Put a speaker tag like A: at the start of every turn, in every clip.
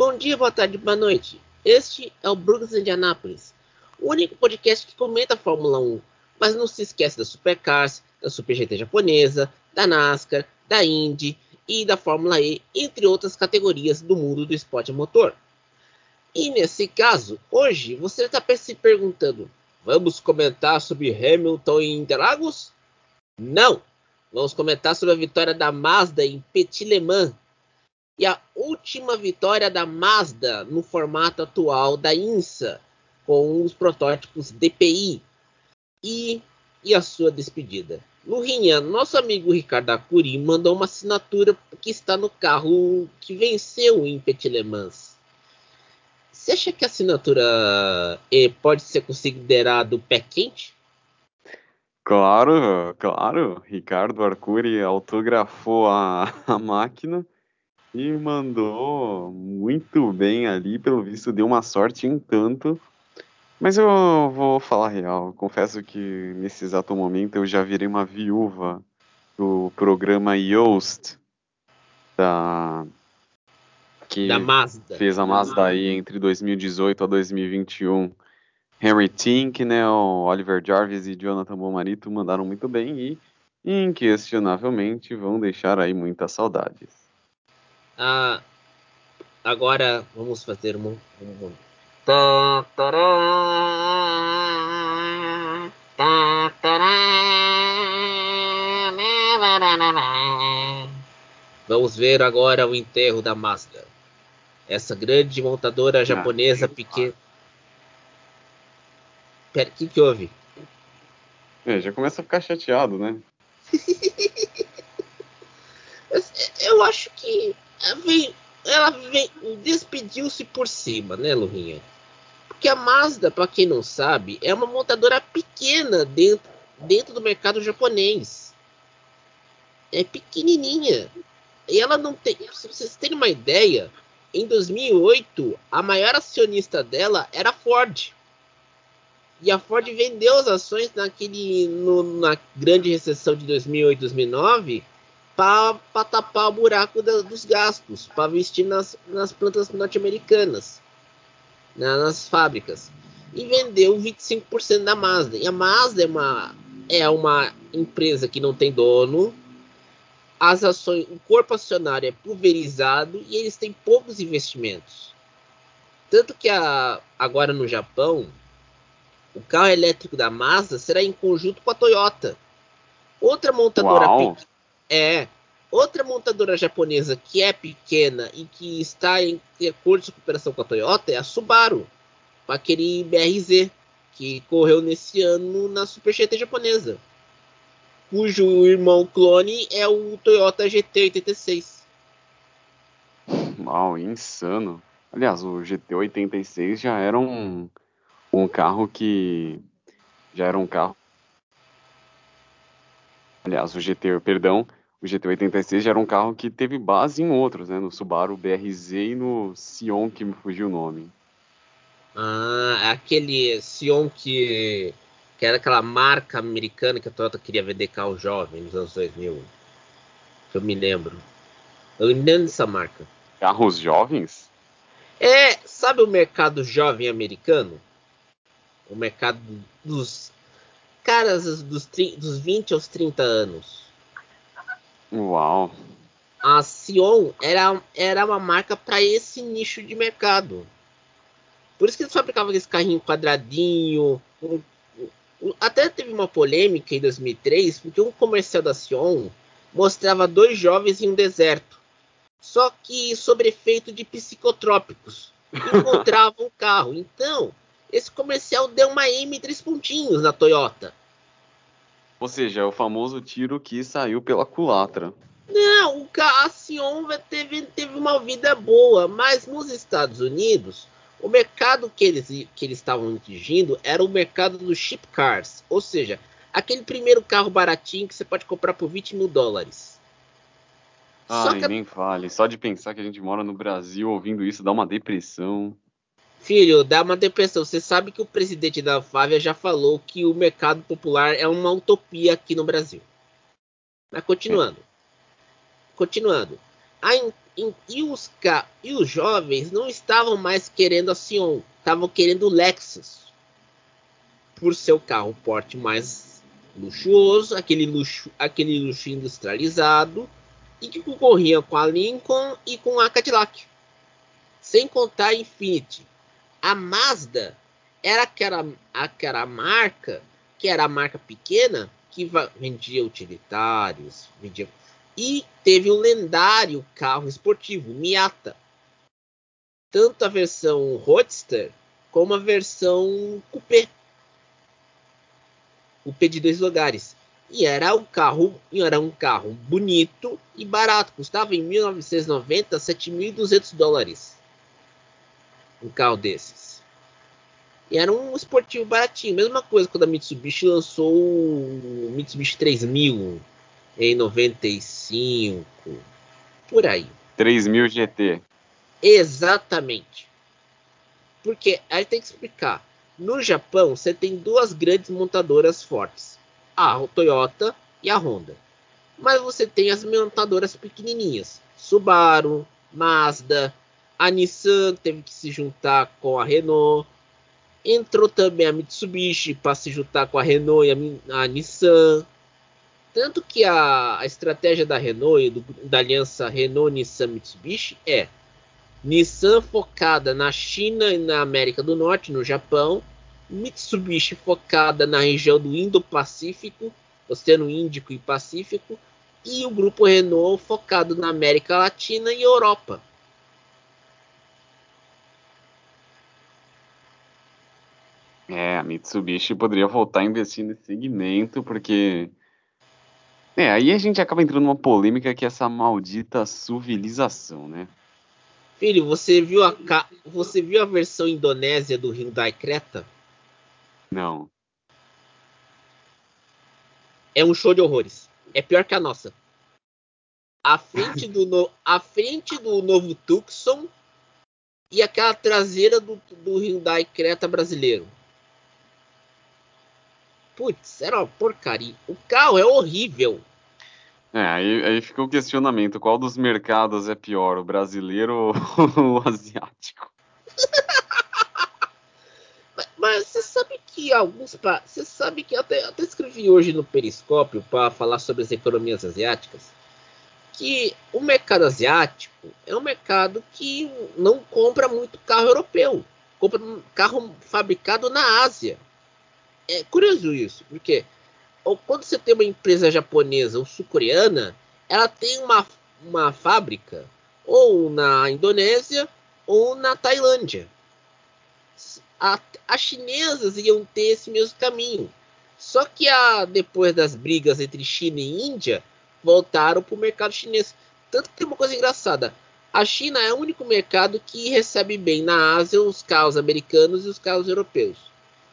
A: Bom dia, boa tarde, boa noite. Este é o Brooks Indianapolis, o único podcast que comenta a Fórmula 1, mas não se esquece da Supercars, da Super GT japonesa, da NASCAR, da Indy e da Fórmula E, entre outras categorias do mundo do esporte motor. E nesse caso, hoje você está se perguntando: vamos comentar sobre Hamilton em Interlagos? Não! Vamos comentar sobre a vitória da Mazda em Petit Le Mans e a última vitória da Mazda no formato atual da INSA, com os protótipos DPI e, e a sua despedida. Lurinha, nosso amigo Ricardo Acuri mandou uma assinatura que está no carro que venceu em Petit Le Mans. Você acha que a assinatura pode ser considerado pé quente?
B: Claro, claro. Ricardo Arcuri autografou a, a máquina e mandou muito bem ali. Pelo visto, deu uma sorte em tanto. Mas eu vou falar real. Confesso que nesse exato momento eu já virei uma viúva do programa Yoast da que
A: Da Mazda.
B: fez a Mazda aí entre 2018 a 2021. Henry Tinknell, Oliver Jarvis e Jonathan Bomarito mandaram muito bem e, inquestionavelmente, vão deixar aí muitas saudades.
A: Ah, agora vamos fazer um. um... Vamos ver agora o enterro da Mazda. Essa grande montadora japonesa pequena. Pera, o que, que houve?
B: É, já começa a ficar chateado, né?
A: Eu acho que ela despediu-se por cima, né, Lurinha? Porque a Mazda, para quem não sabe, é uma montadora pequena dentro, dentro do mercado japonês. É pequenininha. E ela não tem. Se vocês terem uma ideia, em 2008, a maior acionista dela era a Ford. E a Ford vendeu as ações naquele, no, na grande recessão de 2008, 2009 para tapar o buraco da, dos gastos, para investir nas, nas plantas norte-americanas, na, nas fábricas. E vendeu 25% da Mazda. E a Mazda é uma, é uma empresa que não tem dono, as ações, o corpo acionário é pulverizado e eles têm poucos investimentos. Tanto que a, agora no Japão, o carro elétrico da Mazda será em conjunto com a Toyota. Outra montadora. É outra montadora japonesa que é pequena e que está em acordo de cooperação com a Toyota é a Subaru, com aquele BRZ que correu nesse ano na Super GT japonesa, cujo irmão clone é o Toyota GT86.
B: Uau, insano. Aliás, o GT86 já era um, um carro que. Já era um carro. Aliás, o GT, perdão, o GT86 já era um carro que teve base em outros, né? No Subaru BRZ e no Sion, que me fugiu o nome.
A: Ah, aquele Sion que, que era aquela marca americana que a Toyota queria vender carro jovem nos anos 2000. Que eu me lembro. Eu lembro dessa marca.
B: Carros jovens?
A: É, sabe o mercado jovem americano? O mercado dos caras dos, dos 20 aos 30 anos.
B: Uau.
A: A Sion era, era uma marca para esse nicho de mercado. Por isso que eles fabricavam esse carrinho quadradinho. um- um- até teve uma polêmica em 2003, porque um comercial da Sion mostrava dois jovens em um deserto. Só que sob efeito de psicotrópicos. Encontravam o carro. Então, esse comercial deu uma M três pontinhos na Toyota.
B: Ou seja, é o famoso tiro que saiu pela culatra.
A: Não, o ca- a Sion vai- teve, teve uma vida boa, mas nos Estados Unidos, o mercado que eles que eles estavam atingindo era o mercado dos chip cars, ou seja, aquele primeiro carro baratinho que você pode comprar por 20 mil dólares.
B: Ai,
A: que,
B: nem fale. Só de pensar que a gente mora no Brasil ouvindo isso dá uma depressão.
A: Filho, dá uma depressão. Você sabe que o presidente da Fávia já falou que o mercado popular é uma utopia aqui no Brasil. Mas continuando. Continuando. A in- E, e os, e os jovens não estavam mais querendo a Sion, estavam querendo o Lexus. Por seu carro porte mais luxuoso, aquele luxo, aquele luxo industrializado, e que concorria com a Lincoln e com a Cadillac. Sem contar a Infiniti. A Mazda era aquela, aquela marca que era a marca pequena que vendia utilitários, vendia e teve o um lendário carro esportivo Miata, tanto a versão Roadster como a versão Coupé, Coupé de dois lugares. E era um carro, era um carro bonito e barato, custava em 1990 7.200 dólares. Um carro desses. E era um esportivo baratinho. Mesma coisa quando a Mitsubishi lançou o Mitsubishi 3000 em 95. Por aí.
B: 3000 GT.
A: Exatamente. Porque aí tem que explicar. No Japão, você tem duas grandes montadoras fortes: a Toyota e a Honda. Mas você tem as montadoras pequenininhas: Subaru, Mazda, a Nissan teve que se juntar com a Renault. Entrou também a Mitsubishi para se juntar com a Renault e a, a Nissan. Tanto que a, a estratégia da Renault e do, da aliança Renault-Nissan-Mitsubishi é Nissan focada na China e na América do Norte, no Japão, Mitsubishi focada na região do Indo-Pacífico, Oceano Índico e Pacífico, e o grupo Renault focado na América Latina e Europa.
B: É, a Mitsubishi poderia voltar a investir nesse segmento, porque é, aí a gente acaba entrando numa polêmica que é essa maldita civilização, né?
A: Filho, você viu a ca... você viu a versão indonésia do Hyundai Creta?
B: Não.
A: É um show de horrores. É pior que a nossa. A frente do no... a frente do novo Tucson e aquela traseira do, do Hyundai Creta brasileiro. Putz, era uma porcaria. O carro é horrível.
B: É, aí, aí fica o questionamento: qual dos mercados é pior, o brasileiro ou o asiático?
A: mas, mas, você sabe que alguns. Você sabe que até, até escrevi hoje no Periscópio para falar sobre as economias asiáticas. Que o mercado asiático é um mercado que não compra muito carro europeu. Compra carro fabricado na Ásia. É curioso isso, porque quando você tem uma empresa japonesa ou sul-coreana, ela tem uma, uma fábrica ou na Indonésia ou na Tailândia. as chinesas iam ter esse mesmo caminho. Só que a, depois das brigas entre China e Índia, voltaram para o mercado chinês. Tanto que tem uma coisa engraçada. A China é o único mercado que recebe bem na Ásia os carros americanos e os carros europeus.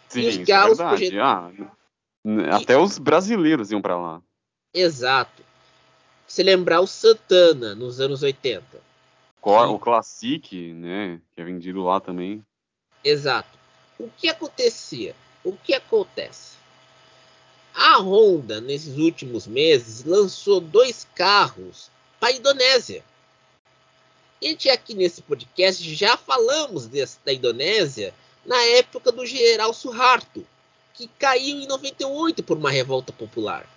B: Sim, e os carros é. Ah, até e... os brasileiros iam para lá.
A: Exato. Se lembrar o Santana nos anos 80.
B: O Classic, né? Que é vendido lá também.
A: Exato. O que acontecia? O que acontece? A Honda, nesses últimos meses, lançou dois carros para a Indonésia. A gente aqui nesse podcast já falamos desse, da Indonésia na época do General Suharto que caiu em 98 por uma revolta popular,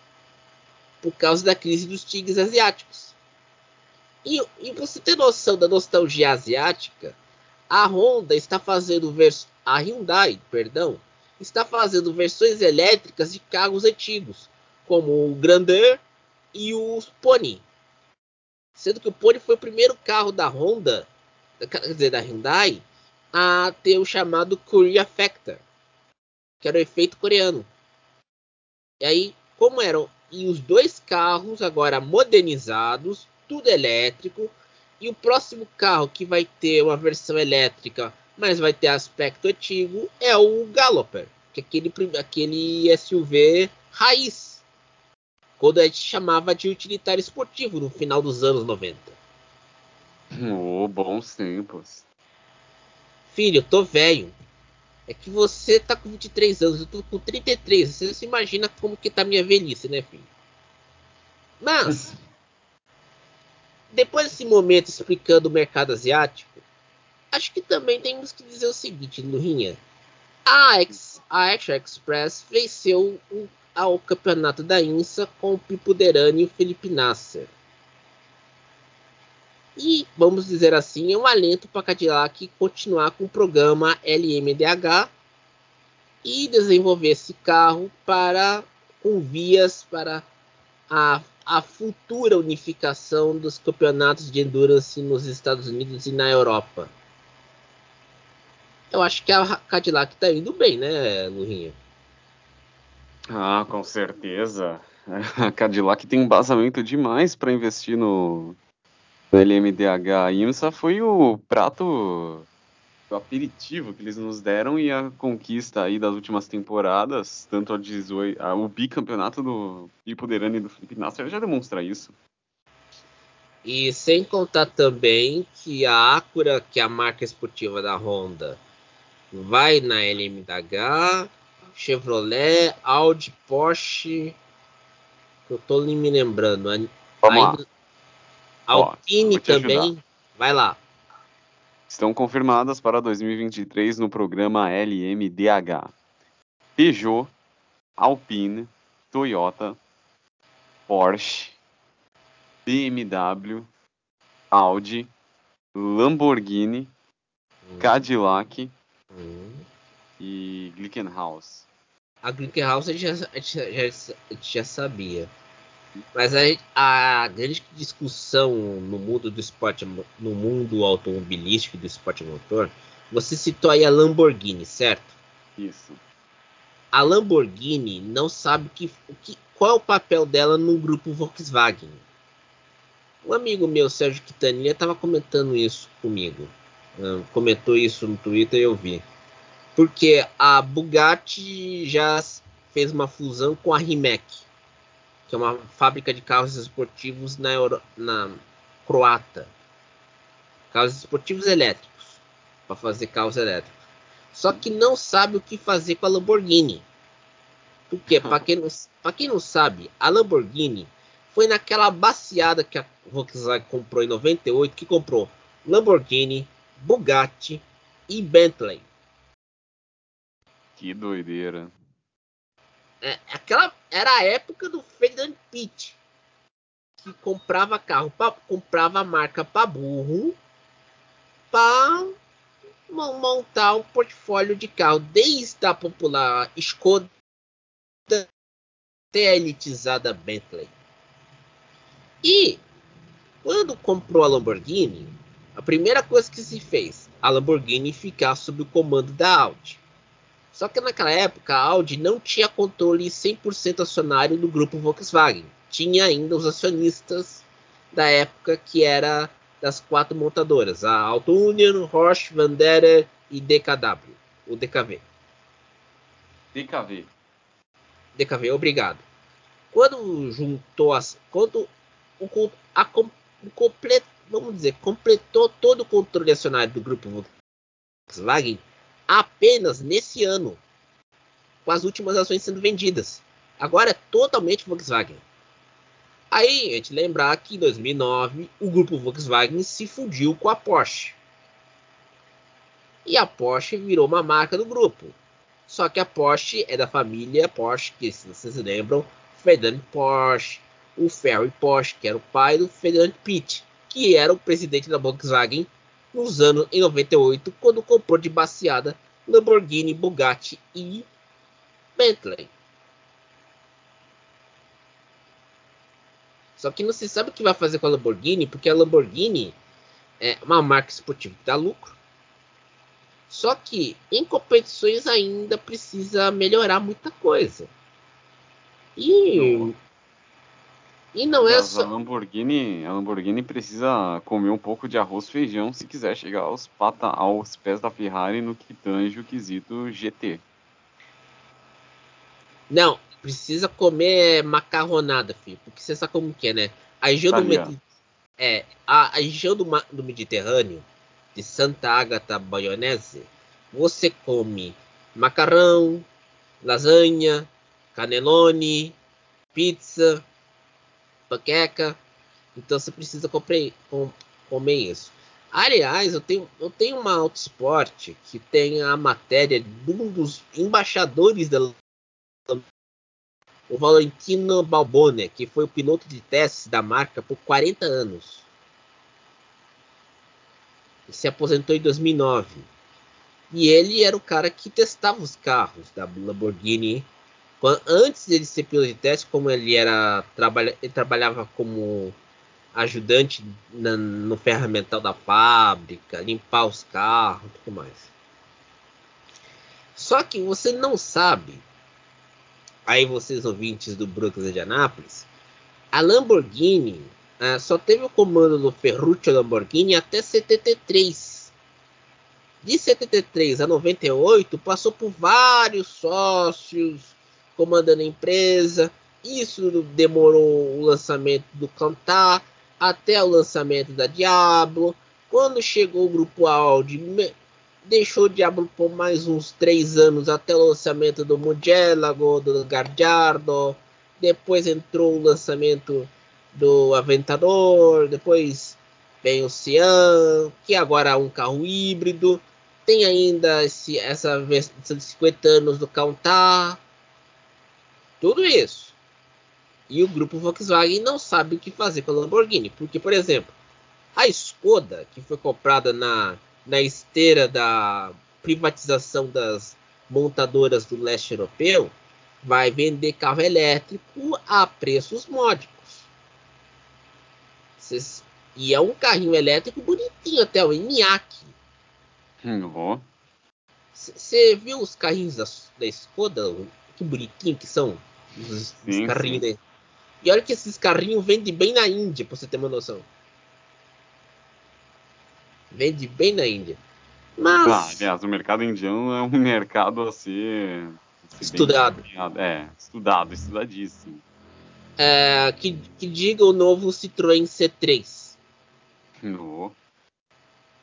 A: por causa da crise dos tigres asiáticos. E, e você ter noção da nostalgia asiática, a Honda está fazendo a Hyundai, perdão, está fazendo versões elétricas de carros antigos, como o Grandeur e o Pony. Sendo que o Pony foi o primeiro carro da Honda, quer dizer, da Hyundai, a ter o chamado Korea Factor, que era o efeito coreano. E aí, como eram e os dois carros agora modernizados, tudo elétrico, e o próximo carro que vai ter uma versão elétrica, mas vai ter aspecto antigo, é o Galloper, que é aquele, aquele SUV raiz, quando a gente chamava de utilitário esportivo no final dos anos 90.
B: Oh, bons tempos.
A: Filho, eu tô velho. É que você tá com 23 anos, eu tô com 33. Você se imagina como que tá minha velhice, né, filho? Mas. depois desse momento explicando o mercado asiático, acho que também temos que dizer o seguinte, Lurinha. A, a Action Express venceu o, ao campeonato da INSA com o Pipo Derani e o Felipe Nasser. E, vamos dizer assim, é um alento para Cadillac continuar com o programa LMDH e desenvolver esse carro para com vias para a, a futura unificação dos campeonatos de endurance nos Estados Unidos e na Europa. Eu acho que a Cadillac está indo bem, né, Lurinha?
B: Ah, com certeza. A Cadillac tem embasamento demais para investir no, no LMDH. A IMSA foi o prato o aperitivo que eles nos deram e a conquista aí das últimas temporadas, tanto a 18, a, o bicampeonato do Pipo Derani e do Felipe Nasser já demonstra isso.
A: E sem contar também que a Acura, que é a marca esportiva da Honda, vai na LMDH, Chevrolet, Audi, Porsche, eu tô me lembrando,
B: Vamos
A: Alpine Ó, também, vai lá
B: estão confirmadas para 2023 no programa LMDH. Peugeot, Alpine, Toyota, Porsche, BMW, Audi, Lamborghini, hum. Cadillac hum. e Glickenhaus.
A: A Glickenhaus a gente já, já, já, já sabia. Mas a, a, grande discussão no mundo do esporte, no mundo automobilístico do esporte motor, você citou aí a Lamborghini, certo?
B: Isso.
A: A Lamborghini não sabe que, que, qual é o papel dela no grupo Volkswagen. Um amigo meu, Sérgio Quintanilha, estava comentando isso comigo. Uh, comentou isso no Twitter e eu vi. Porque a Bugatti já fez uma fusão com a Rimac que é uma fábrica de carros esportivos na, Euro... na Croata. Carros esportivos elétricos. Para fazer carros elétricos. Só que não sabe o que fazer com a Lamborghini. Porque, para quem, não... quem não sabe, a Lamborghini foi naquela baciada que a Volkswagen comprou em 98, que comprou Lamborghini, Bugatti e Bentley.
B: Que doideira.
A: É, aquela era a época do Ferdinand Pitt, que comprava carro, pra, comprava marca para burro, para montar um portfólio de carro, desde a popular Skoda até a elitizada Bentley. E quando comprou a Lamborghini, a primeira coisa que se fez, a Lamborghini ficar sob o comando da Audi. Só que naquela época a Audi não tinha controle 100% acionário do grupo Volkswagen. Tinha ainda os acionistas da época que era das quatro montadoras, a Auto Union, Roche, Vandera e DKW, o DKV.
B: DKV.
A: DKV, obrigado. Quando juntou as, quando o, a, o complet, vamos dizer, completou todo o controle acionário do grupo Volkswagen, apenas nesse ano, com as últimas ações sendo vendidas. Agora é totalmente Volkswagen. Aí a gente lembrar que em 2009 o grupo Volkswagen se fundiu com a Porsche. E a Porsche virou uma marca do grupo. Só que a Porsche é da família Porsche, que se vocês lembram, Ferdinand Porsche, o Ferry Porsche, que era o pai do Ferdinand Pitt, que era o presidente da Volkswagen nos anos em 98, quando comprou de baseada Lamborghini, Bugatti e Bentley. Só que não se sabe o que vai fazer com a Lamborghini, porque a Lamborghini é uma marca esportiva que dá lucro. Só que em competições ainda precisa melhorar muita coisa. E e não é só.
B: A Lamborghini, a Lamborghini precisa comer um pouco de arroz e feijão se quiser chegar aos, pata, aos pés da Ferrari no que tange o quesito GT.
A: Não, precisa comer macarronada, filho. Porque você sabe como que é, né? A região, do, Med... é, a, a região do, do Mediterrâneo, de Santa Ágata Baionese, você come macarrão, lasanha, canelone, pizza, panqueca. Então você precisa comer, comer isso. Aliás, eu tenho, eu tenho uma Autosport que tem a matéria de um dos embaixadores da o Valentino Balbone, que foi o piloto de testes da marca por 40 anos. Se aposentou em 2009. E ele era o cara que testava os carros da Lamborghini. Antes de ser piloto de teste, como ele era ele trabalhava como ajudante na, no ferramental da fábrica, limpar os carros tudo mais. Só que você não sabe, aí vocês ouvintes do Brooklyn de Anápolis, a Lamborghini uh, só teve o comando do Ferruccio Lamborghini até 73. De 73 a 98 passou por vários sócios comandando a empresa. Isso demorou o lançamento do Cantar, até o lançamento da Diablo. Quando chegou o grupo Audi, deixou o Diablo por mais uns três anos até o lançamento do Mugello, do Gardiardo. Depois entrou o lançamento do Aventador. Depois vem o Cian, que agora é um carro híbrido. Tem ainda esse, essa versão de 50 anos do Countach. Tudo isso. E o grupo Volkswagen não sabe o que fazer com a Lamborghini. Porque, por exemplo, a Skoda, que foi comprada na, na esteira da privatização das montadoras do leste europeu, vai vender carro elétrico a preços módicos. Cês, e é um carrinho elétrico bonitinho até, o Enyaq. Você viu os carrinhos da, da Skoda? Que bonitinho que são. Os, sim, os carrinhos sim. E olha que esses carrinhos vendem bem na Índia, pra você ter uma noção. Vende bem na Índia. Mas.
B: Ah, aliás, o mercado indiano é um mercado assim.
A: Estudado.
B: É, estudado, estudadíssimo.
A: É, que, que diga o novo Citroën C3.
B: No.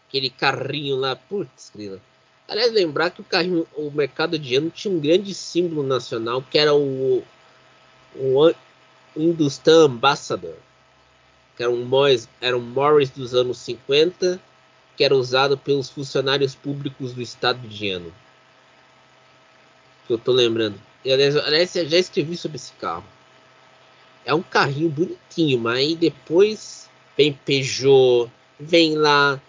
A: Aquele carrinho lá, putz, grila. Aliás, lembrar que o carrinho, o mercado indiano tinha um grande símbolo nacional que era o, o Hindustan Ambassador, que era um, Morris, era um Morris dos anos 50, que era usado pelos funcionários públicos do estado de. Que eu tô lembrando. E, aliás, aliás, eu já escrevi sobre esse carro. É um carrinho bonitinho, mas aí depois vem Peugeot, vem lá.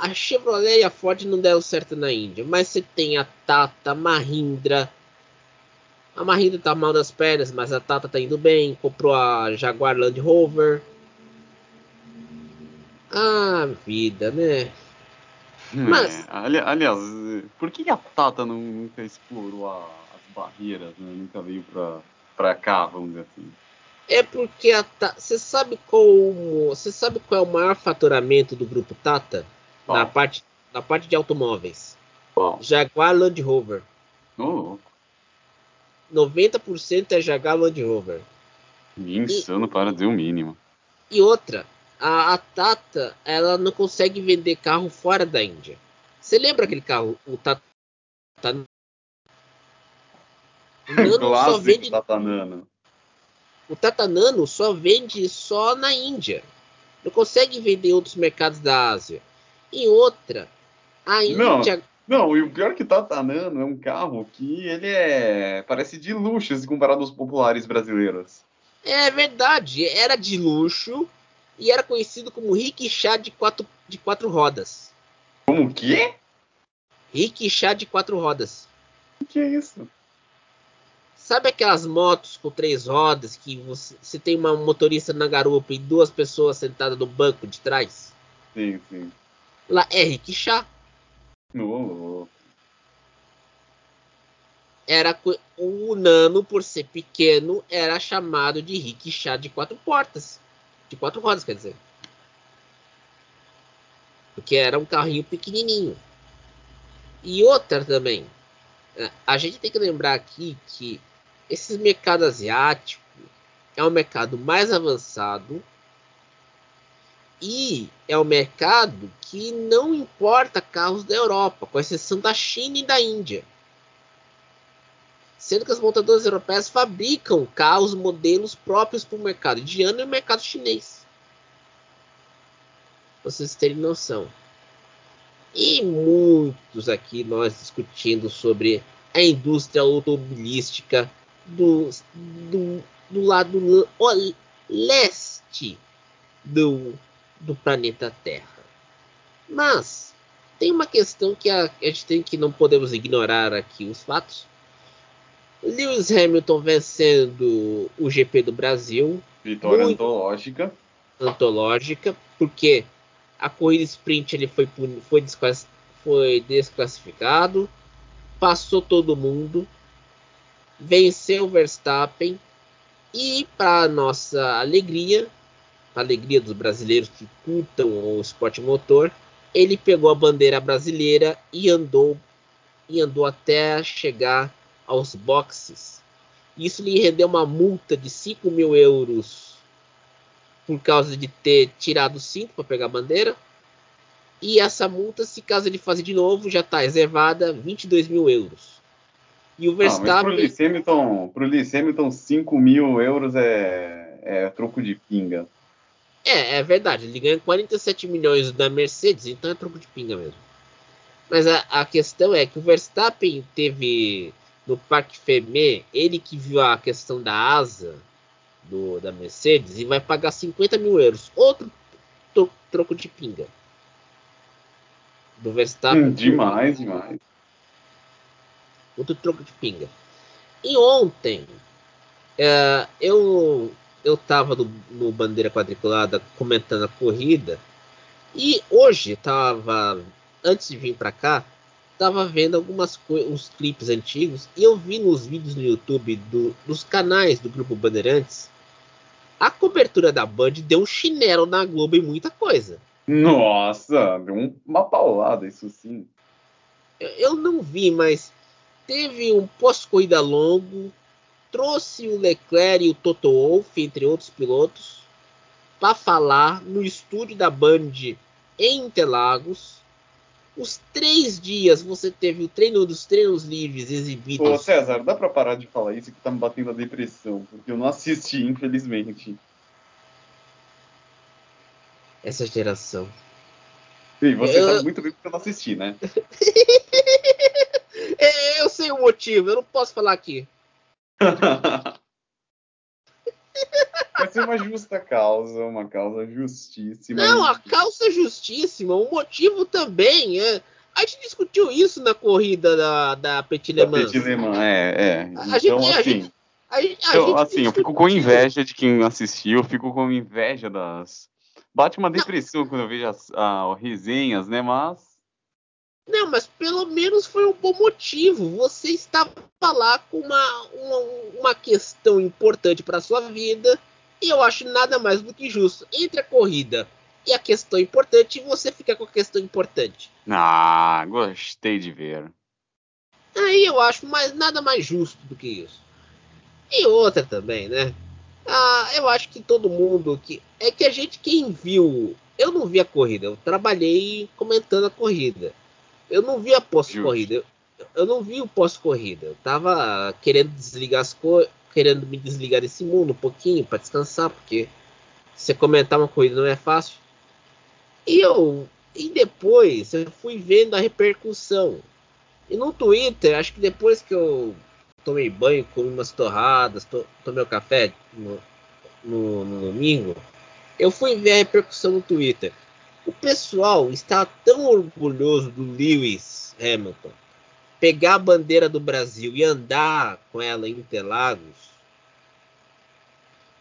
A: A Chevrolet e a Ford não deram certo na Índia, mas você tem a Tata, Mahindra, a Mahindra tá mal das pernas, mas a Tata tá indo bem. Comprou a Jaguar Land Rover. Ah, vida, né? É,
B: mas... ali, aliás, por que a Tata nunca explorou a, as barreiras, né? Nunca veio pra, pra cá, vamos dizer assim.
A: É porque a Tata. Você sabe como. Você sabe qual é o maior faturamento do grupo Tata? Na parte, na parte de automóveis. Jaguar Land Rover.
B: Oh.
A: 90% é Jaguar Land Rover.
B: Insano e, para dizer o mínimo.
A: E outra, a, a, Tata, ela não consegue vender carro fora da Índia. Você lembra aquele carro, o Tata
B: Nano só vende Tata Nano.
A: O Tata Nano só vende só na Índia. Não consegue vender em outros mercados da Ásia. E outra, a Índia
B: não. Não, e o pior que Tata Nano é um carro que ele é. parece de luxo se comparado aos populares brasileiros.
A: É verdade, era de luxo e era conhecido como rickshaw de quatro, de quatro rodas.
B: Como o quê?
A: Rickshaw de quatro rodas.
B: O que é isso?
A: Sabe aquelas motos com três rodas que você, você tem uma motorista na garupa e duas pessoas sentadas no banco de trás?
B: Sim, sim.
A: Lá é rickshaw.
B: No.
A: Era o Nano, por ser pequeno, era chamado de rickshaw de quatro portas. De quatro rodas, quer dizer. Porque era um carrinho pequenininho. E outra também. É, a gente tem que lembrar aqui que esse mercado asiático é um mercado mais avançado e é um mercado que não importa carros da Europa, com exceção da China e da Índia. Sendo que as montadoras europeias fabricam carros modelos próprios para o mercado indiano e o mercado chinês. vocês terem noção. E muitos aqui nós discutindo sobre a indústria automobilística do, do, do lado leste do, do planeta Terra. Mas tem uma questão que a, a gente tem que não podemos ignorar aqui os fatos. Lewis Hamilton vencendo o GP do Brasil.
B: Vitória antológica.
A: Antológica, porque a corrida sprint ele foi, foi, desclass, foi desclassificado, passou todo mundo, venceu o Verstappen e, para nossa alegria, a alegria dos brasileiros que curtam o esporte motor, ele pegou a bandeira brasileira e andou e andou até chegar aos boxes. Isso lhe rendeu uma multa de 5 mil euros por causa de ter tirado o cinto para pegar a bandeira. E essa multa, se caso ele fazer de novo, já está reservada 22 mil euros.
B: E o Verstappen. Para o Lewis Hamilton, pro Lewis Hamilton 5 mil euros é, é troco de pinga.
A: É, é verdade. Ele ganha 47 milhões da Mercedes, então é troco de pinga mesmo. Mas a, a questão é que o Verstappen teve no Parque Fermé, ele que viu a questão da asa do, da Mercedes e vai pagar 50 mil euros. Outro troco de pinga. Do Verstappen.
B: Hum, demais, demais.
A: Outro troco de pinga. E ontem, é, eu eu tava no, no, Bandeira Quadriculada comentando a corrida. E hoje tava, antes de vir para cá, tava vendo algumas uns clipes antigos e eu vi nos vídeos no YouTube do, dos canais do grupo Bandeirantes a cobertura da Band deu um chinelo na Globo e muita coisa.
B: Nossa, deu uma paulada, isso sim.
A: Eu não vi, mas teve um pós-corrida longo, trouxe o Leclerc e o Toto Wolff, entre outros pilotos, para falar no estúdio da Band em Interlagos. Os três dias você teve o treino dos treinos livres exibidos.
B: Ô César, dá para parar de falar isso que tá me batendo a depressão, porque eu não assisti, infelizmente.
A: Essa geração.
B: Sim, você eu... sabe muito bem porque eu não assisti, né?
A: É, eu sei o motivo, eu não posso falar aqui.
B: Vai ser uma justa causa, uma causa justíssima.
A: Não, a causa é justíssima, o motivo também. É, a gente discutiu isso na corrida da, da Petit Le Mans.
B: Petit Le Mans, é, é. A então, gente, assim, a gente, a eu, assim, eu fico com inveja de quem assistiu, eu fico com inveja das. Bate uma depressão Não. quando eu vejo as, as resenhas, né? Mas
A: não, mas pelo menos foi um bom motivo. Você estava lá com uma, uma, uma questão importante para sua vida. E eu acho nada mais do que justo. Entre a corrida e a questão importante, você fica com a questão importante.
B: Ah, gostei de ver.
A: Aí eu acho mais, nada mais justo do que isso. E outra também, né? Ah, eu acho que todo mundo que. É que a gente, quem viu. Eu não vi a corrida, eu trabalhei comentando a corrida. Eu não vi a pós-corrida. Eu, eu, não vi o pós-corrida. Eu tava querendo desligar as coisas, querendo me desligar desse mundo um pouquinho para descansar, porque você comentar uma corrida não é fácil. E eu e depois eu fui vendo a repercussão. E no Twitter, acho que depois que eu tomei banho, comi umas torradas, to, tomei o um café no, no, no domingo, eu fui ver a repercussão no Twitter. O pessoal está tão orgulhoso do Lewis Hamilton pegar a bandeira do Brasil e andar com ela em Interlagos,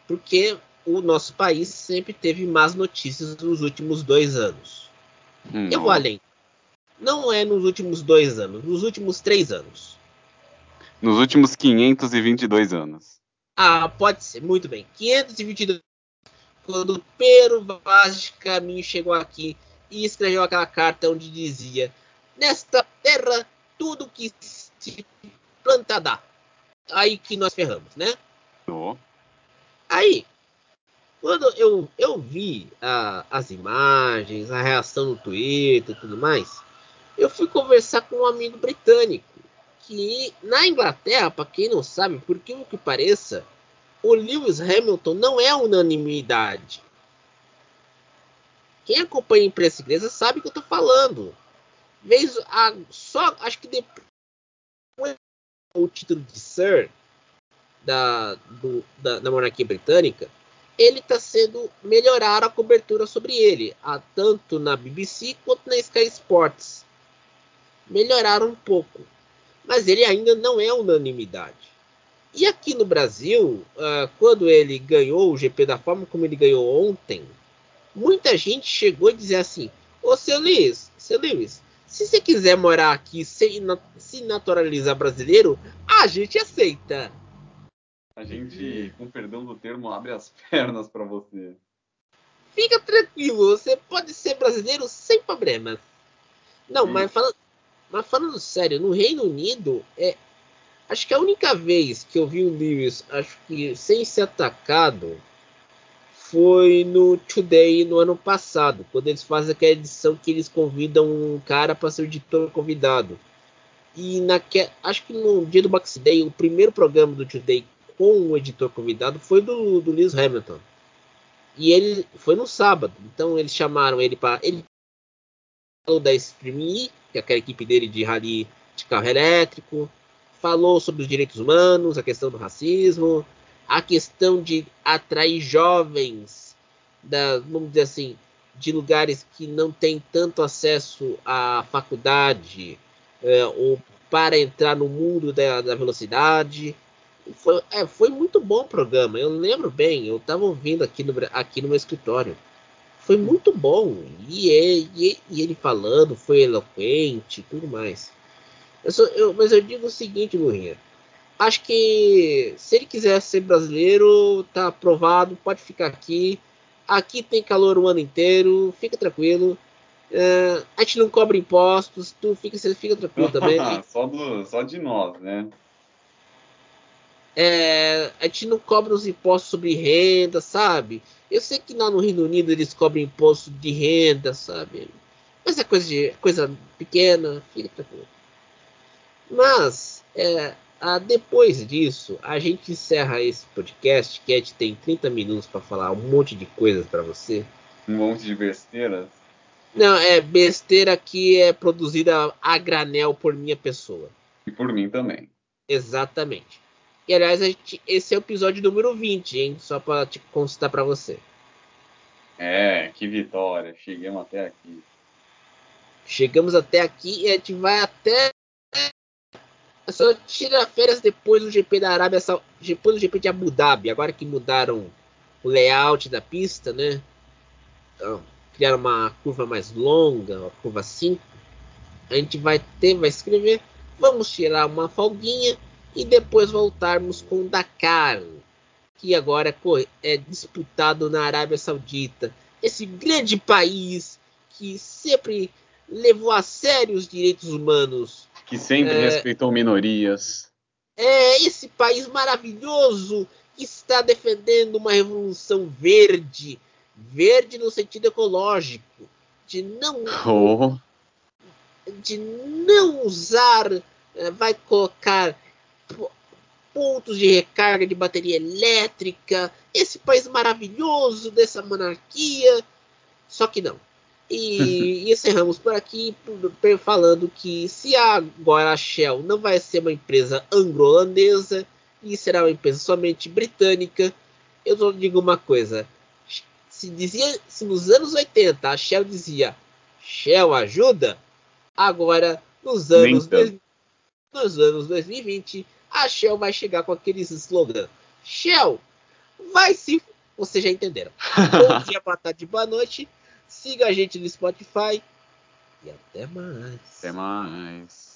A: porque o nosso país sempre teve más notícias nos últimos dois anos. Não. Eu vou além. Não é nos últimos dois anos, nos últimos três anos.
B: Nos últimos 522 anos.
A: Ah, pode ser, muito bem. 522 quando Pero Vaz de Caminho chegou aqui e escreveu aquela carta onde dizia: Nesta terra, tudo que se planta dá. Aí que nós ferramos, né?
B: Oh.
A: Aí, quando eu, eu vi a, as imagens, a reação no Twitter e tudo mais, eu fui conversar com um amigo britânico que na Inglaterra, para quem não sabe, por que o que pareça, o Lewis Hamilton não é unanimidade. Quem acompanha a imprensa inglesa sabe o que eu tô falando. Vez a, só acho que depois o título de Sir da, do, da, da monarquia britânica, ele está sendo melhorar a cobertura sobre ele, a, tanto na BBC quanto na Sky Sports. Melhoraram um pouco, mas ele ainda não é unanimidade. E aqui no Brasil, uh, quando ele ganhou o GP da forma como ele ganhou ontem, muita gente chegou a dizer assim: Ô seu Luiz, seu se você quiser morar aqui sem se naturalizar brasileiro, a gente aceita.
B: A gente, com perdão do termo, abre as pernas para você.
A: Fica tranquilo, você pode ser brasileiro sem problemas. Não, mas falando, mas falando sério, no Reino Unido, é, acho que a única vez que eu vi o Lewis, acho que sem ser atacado, foi no Today no ano passado, quando eles fazem aquela edição que eles convidam um cara para ser o editor convidado. E naque, acho que no dia do Box Day, o primeiro programa do Today com o editor convidado foi do, do Lewis Hamilton. E ele foi no sábado, então eles chamaram ele para ele falou da Stream que é aquela equipe dele de rally de carro elétrico, falou sobre os direitos humanos, a questão do racismo, a questão de atrair jovens da, vamos dizer assim, de lugares que não têm tanto acesso à faculdade é, ou para entrar no mundo da, da velocidade. Foi, é, foi, muito bom o programa. Eu lembro bem, eu estava ouvindo aqui no, aqui no meu escritório. Foi muito bom. E, e, e ele falando, foi eloquente tudo mais. Eu sou, eu, mas eu digo o seguinte, Lurinha acho que se ele quiser ser brasileiro, tá aprovado, pode ficar aqui. Aqui tem calor o ano inteiro, fica tranquilo. Uh, a gente não cobra impostos, tu fica, você fica tranquilo também.
B: só, do, só de nós, né?
A: É, a gente não cobra os impostos sobre renda, sabe? Eu sei que lá no Reino Unido eles cobram imposto de renda, sabe? Mas é coisa, de, coisa pequena, fica tranquilo. Mas, é, ah, depois disso, a gente encerra esse podcast, que a gente tem 30 minutos para falar um monte de coisas para você.
B: Um monte de besteiras?
A: Não, é besteira que é produzida a granel por minha pessoa.
B: E por mim também.
A: Exatamente. E aliás, gente, esse é o episódio número 20, hein? Só para te constar para você.
B: É, que vitória. Chegamos até aqui.
A: Chegamos até aqui e a gente vai até só tira férias depois do GP da Arábia depois do GP de Abu Dhabi, agora que mudaram o layout da pista, né? Então, criaram uma curva mais longa, uma curva 5. A gente vai ter, vai escrever, vamos tirar uma folguinha e depois voltarmos com o Dakar, que agora é, é disputado na Arábia Saudita. Esse grande país que sempre levou a sério os direitos humanos
B: que sempre é, respeitou minorias.
A: É esse país maravilhoso que está defendendo uma revolução verde, verde no sentido ecológico, de não oh. de não usar, eh, vai colocar pontos de recarga de bateria elétrica, esse país maravilhoso dessa monarquia, só que não. E, e encerramos por aqui falando que se agora a Shell não vai ser uma empresa anglo-holandesa e será uma empresa somente britânica, eu só digo uma coisa. Se, dizia, se nos anos 80 a Shell dizia Shell ajuda, agora nos anos, dois, nos anos 2020 a Shell vai chegar com aqueles slogans. Shell vai se. Vocês já entenderam. Bom dia, boa tarde, boa noite. Siga a gente no Spotify. E até mais.
B: Até mais.